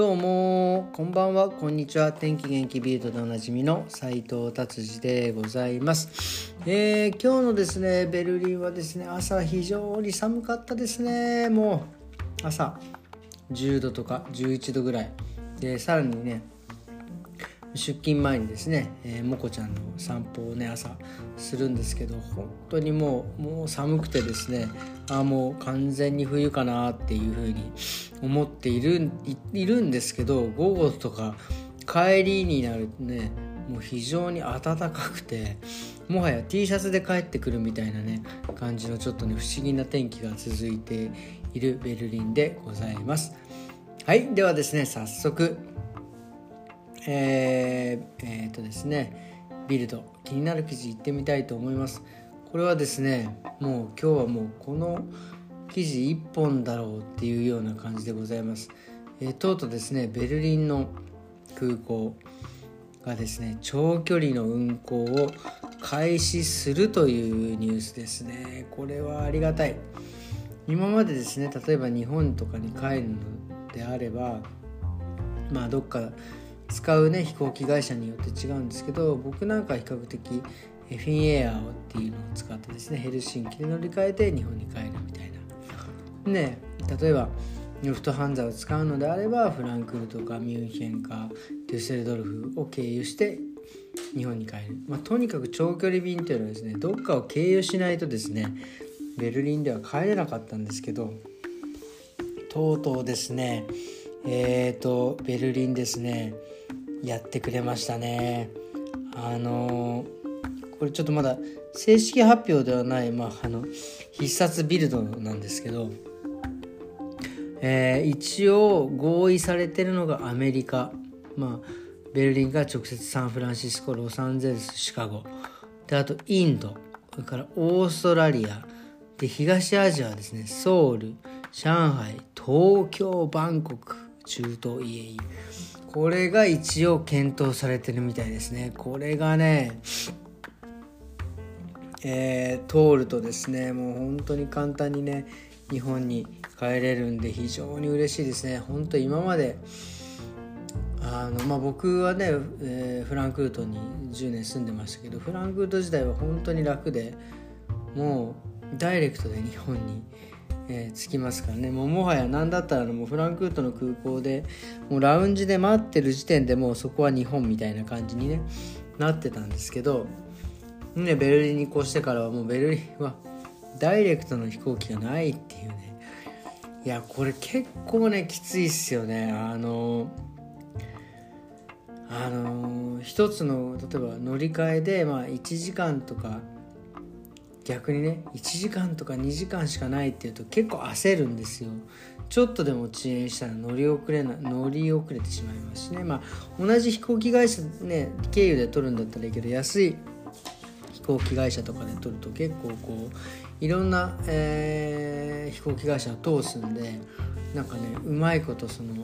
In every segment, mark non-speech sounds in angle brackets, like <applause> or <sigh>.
どうもこんばんは。こんにちは。天気元気ビートでおなじみの斉藤達治でございます、えー、今日のですねベルリンはですね朝非常に寒かったですね。もう朝。10度とか11度ぐらい。でさらにね出勤前にですね、えー、もこちゃんの散歩をね朝するんですけど本当にもうもう寒くてですねあもう完全に冬かなっていうふうに思っているいるんですけど午後とか帰りになるとねもう非常に暖かくてもはや T シャツで帰ってくるみたいなね感じのちょっとね不思議な天気が続いているベルリンでございます。はいではですね早速えー、えー、とですねビルド気になる記事いってみたいと思います。これはですねもう今日はもうこの記事1本だろうっていうような感じでございます、えー、とうとうですねベルリンの空港がですね長距離の運行を開始するというニュースですね。これはありがたい。今までですね例えば日本とかに帰るのであればまあどっか使うね飛行機会社によって違うんですけど僕なんか比較的フィンエアーっていうのを使ってですねヘルシンキで乗り換えて日本に帰るみたいな。ね例えばルフトハンザを使うのであればフランクフルトかミュンヘンかデュッセルドルフを経由して日本に帰る、まあ、とにかく長距離便っていうのはですねどっかを経由しないとですねベルリンでは帰れなかったんですけどとうとうですねえっ、ー、とベルリンですねやってくれましたね。あのこれちょっとまだ正式発表ではない、まあ、あの必殺ビルドなんですけど、えー、一応合意されてるのがアメリカ、まあ、ベルリンが直接サンフランシスコロサンゼルスシカゴであとインドそれからオーストラリアで東アジアはですねソウル上海東京バンコク中東 EAE これが一応検討されてるみたいですね。これがねえー、通るとですねもう本当に簡単にね日本に帰れるんで非常に嬉しいですね。本当今まであのまあ、僕はね、えー、フランクフルトに10年住んでましたけどフランクフルト時代は本当に楽でもうダイレクトで日本にえー、着きますからね。もうもはや何だったらもうフランクフルトの空港でもうラウンジで待ってる時点でもうそこは日本みたいな感じに、ね、なってたんですけど、ね、ベルリンに越してからはもうベルリンはダイレクトの飛行機がないっていうね。いやこれ結構ねきついっすよね。あのあの一つの例えば乗り換えでまあ1時間とか逆にね1時間とか2時間しかないっていうと結構焦るんですよ。ちょっとでも遅延したら乗り遅れな乗り遅れてしまいますしね。まあ同じ飛行機会社ね経由で取るんだったらいいけど安い飛行機会社とかで取ると結構こういろんな、えー、飛行機会社を通すんでなんかねうまいことその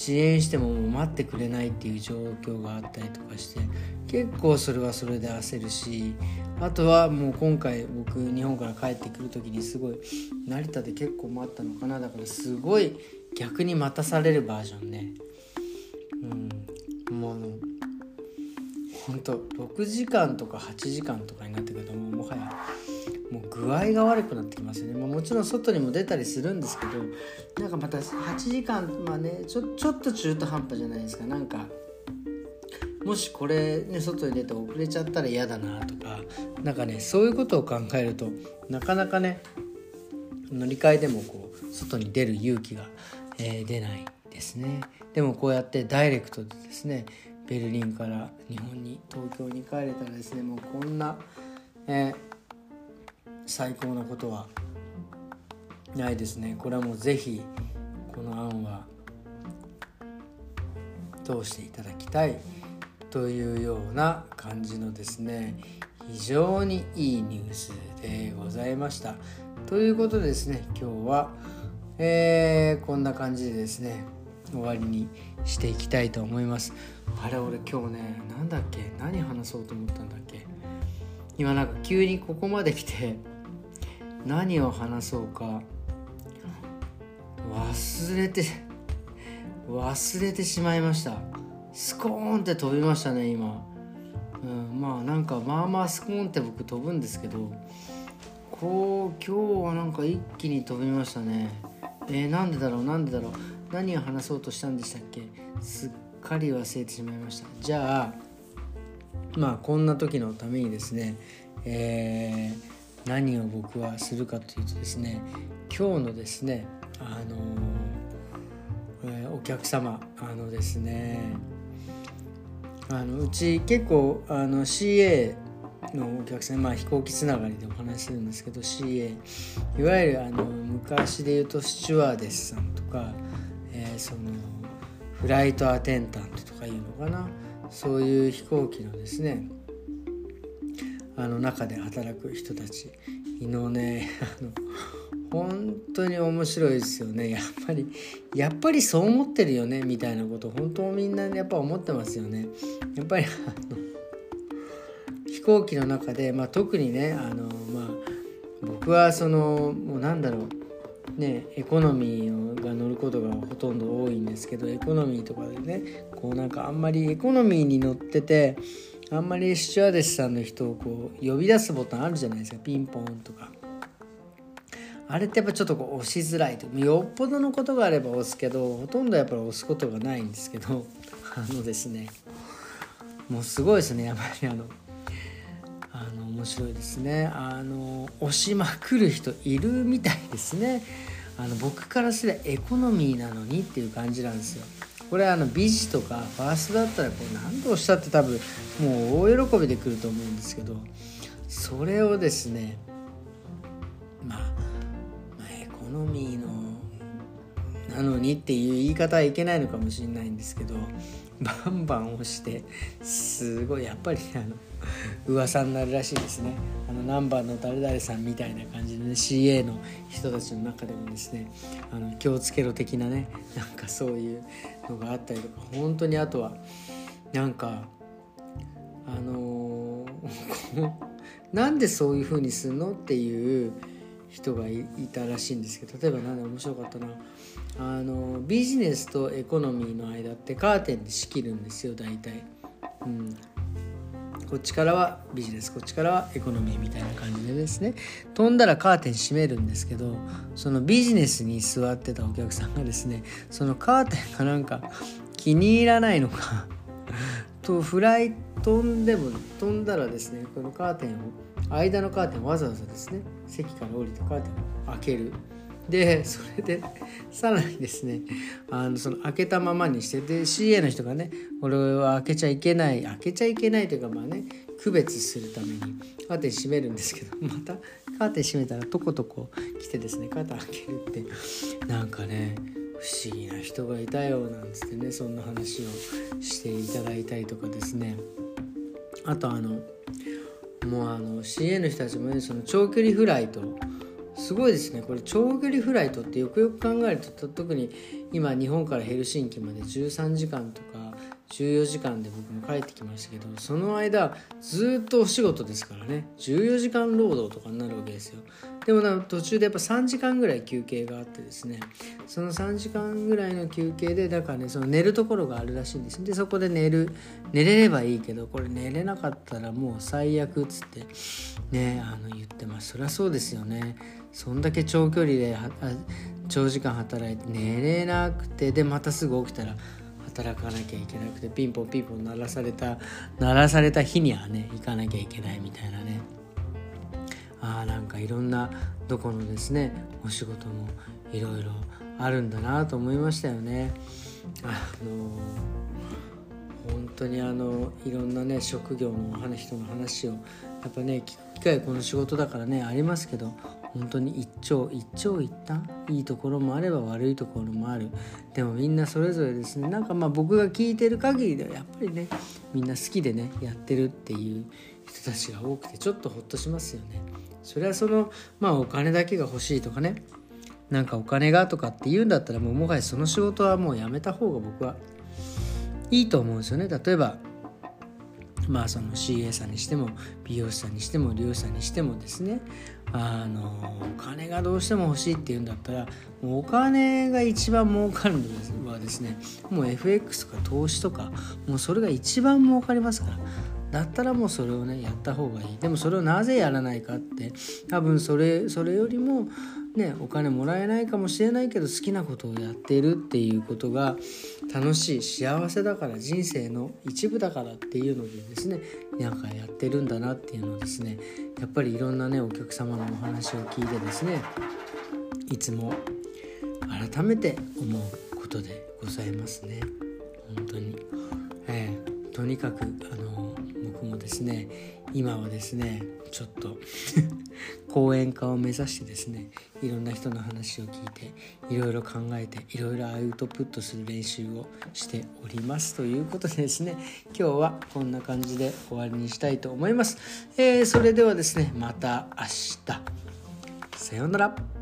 遅延してももう待ってくれないっていう状況があったりとかして結構それはそれで焦るしあとはもう今回僕日本から帰ってくる時にすごい成田で結構待ったのかな。だからすごい逆に待たされるバージョンね。うん。もうほんと6時間とか8時間とかになってくるともうもはやもう具合が悪くなってきますよね、まあ、もちろん外にも出たりするんですけどなんかまた8時間まあねちょちょっと中途半端じゃないですか。なんかもしこれね外に出て遅れちゃったら嫌だなとかなんかねそういうことを考えるとなかなかね乗り換えでもこう外に出る勇気が、えー、出ないですね。でもこうやってダイレクトでですねベルリンから日本に東京に帰れたらですねもうこんな、えー最高なことはないですね。これはもう是非この案は通していただきたいというような感じのですね非常にいいニュースでございました。ということでですね今日は、えー、こんな感じでですね終わりにしていきたいと思います。あれ俺今日ね何だっけ何話そうと思ったんだっけ。今なんか急にここまで来て何を話そうか。忘れて忘れてしまいました。スコーンって飛びましたね今、うん、まあなんかまあまあスコーンって僕飛ぶんですけどこう今日はなんか一気に飛びましたね。えー、なんでだろうなんでだろう。何を話そうとしたんでしたっけ。すっかり忘れてしまいました。じゃあまあこんな時のためにですね、えー、何を僕はするかというとですね今日のですねあの、えー、お客様あのですねあのうち結構あの CA のお客さん、まあ、飛行機つながりでお話しするんですけど CA いわゆるあの昔で言うとスチュワーデスさんとか、えー、そのフライトアテンダントとかいうのかなそういう飛行機のですねあの中で働く人たち。のねあの本当に面白いですよね。やっぱりやっぱりそう思ってるよね。みたいなこと本当みんなやっぱ思ってますよね。やっぱりあの飛行機の中で、まあ、特にねあの、まあ、僕はそのもうなんだろう。ねエコノミーが乗ることがほとんど多いんですけどエコノミーとかでねこうなんかあんまりエコノミーに乗っててあんまりスチュワーデスさんの人をこう呼び出すボタンあるじゃないですか。ピンポンとか。あれってやっぱちょっとこう押しづらいとよっぽどのことがあれば押すけどほとんどやっぱり押すことがないんですけど。<laughs> あのですね。もうすごいですね。やっぱりあのあの面白いですね。あの押しまくる人いるみたいですね。あの僕からすればエコノミーなのにっていう感じなんですよ。これあのビジとかファーストだったらこう何度押したって多分もう大喜びで来ると思うんですけどそれをですねまあ、まあ、エコノミーのなのにっていう言い方はいけないのかもしれないんですけどバンバン押してすごいやっぱりあの噂になるらしいですね。あのナンバーの誰々さんみたいな感じで、ね、CA の人たちの中でもですねあの気をつけろ的なねなんかそういうのがあったりとか本当にあとはなんかあのー、<laughs> なんでそういう風にするのっていう人がいたらしいんですけど例えば何で面白かったなあのビジネスとエコノミーの間ってカーテンで仕切るんですよ大体、うん、こっちからはビジネスこっちからはエコノミーみたいな感じでですね。飛んだらカーテン閉めるんですけどそのビジネスに座ってたお客さんがですねそのカーテンがなんか気に入らないのか <laughs> とフライ飛んでも飛んだらですねこのカーテンを間のカーテンをわざわざですね席から降りてカーテンを開ける。でそれでさらにですねあのその開けたままにしてで CA の人がねこれは開けちゃいけない開けちゃいけないというかまあね区別するためにカーテン閉めるんですけど <laughs> またカーテン閉めたらとことこ来てですねカーテン開けるってなんかね不思議な人がいたよなんつってねそんな話をしていただいたりとかですね。あとあのもうあの CA の人たちもねその長距離フライトすごいですね。これ長距離フライトってよくよく考えると特に今日本からヘルシンキまで13時間とか14時間で僕も帰ってきましたけどその間ずっとお仕事ですからね。14時間労働とかになるわけですよ。でもな途中でやっぱ3時間ぐらい休憩があってですね。その3時間ぐらいの休憩でだからねその寝るところがあるらしいんです。でそこで寝る寝れればいいけどこれ寝れなかったらもう最悪っつってねあの言ってます。そりゃそうですよね。そんだけ長距離で長時間働いて寝れなくてでまたすぐ起きたら働かなきゃいけなくてピンポンピンポン鳴らされた鳴らされた日にはね行かなきゃいけないみたいなねあなんかいろんなどこのですねお仕事もいろいろあるんだなと思いましたよね。あの本当にあのいろんなね職業の人の話をやっぱね聞く機会この仕事だからねありますけど本当に一長一長一短？いいところもあれば悪いところもある。でもみんなそれぞれですね。なんかまあ僕が聞いてる限りではやっぱりねみんな好きでねやってるっていう人たちが多くてちょっとほっとしますよね。それはそのまあお金だけが欲しいとかね。なんかお金がとかって言うんだったらもうもはやその仕事はもうやめた方が僕はいいと思うんですよね。例えばまあその CA さんにしても美容師さんにしても利用者さんにしてもですねあのお金がどうしても欲しいっていうんだったらお金が一番儲かるのはですねもう FX とか投資とかもうそれが一番儲かりますから。だったらもうそれをねやった方がいい。でもそれをなぜやらないかって多分それそれよりもねお金もらえないかもしれないけど好きなことをやっているっていうことが楽しい幸せだから人生の一部だからっていうのでですねなんかやってるんだなっていうのをですね。やっぱりいろんなねお客様のお話を聞いてですねいつも改めて思うことでございますね。本当に、えー、とにかくあの僕もですね今はですねちょっと <laughs> 講演家を目指してですねいろんな人の話を聞いていろいろ考えていろいろアウトプットする練習をしております。ということでですね今日はこんな感じで終わりにしたいと思います、えー、それではですねまた明日。さようなら。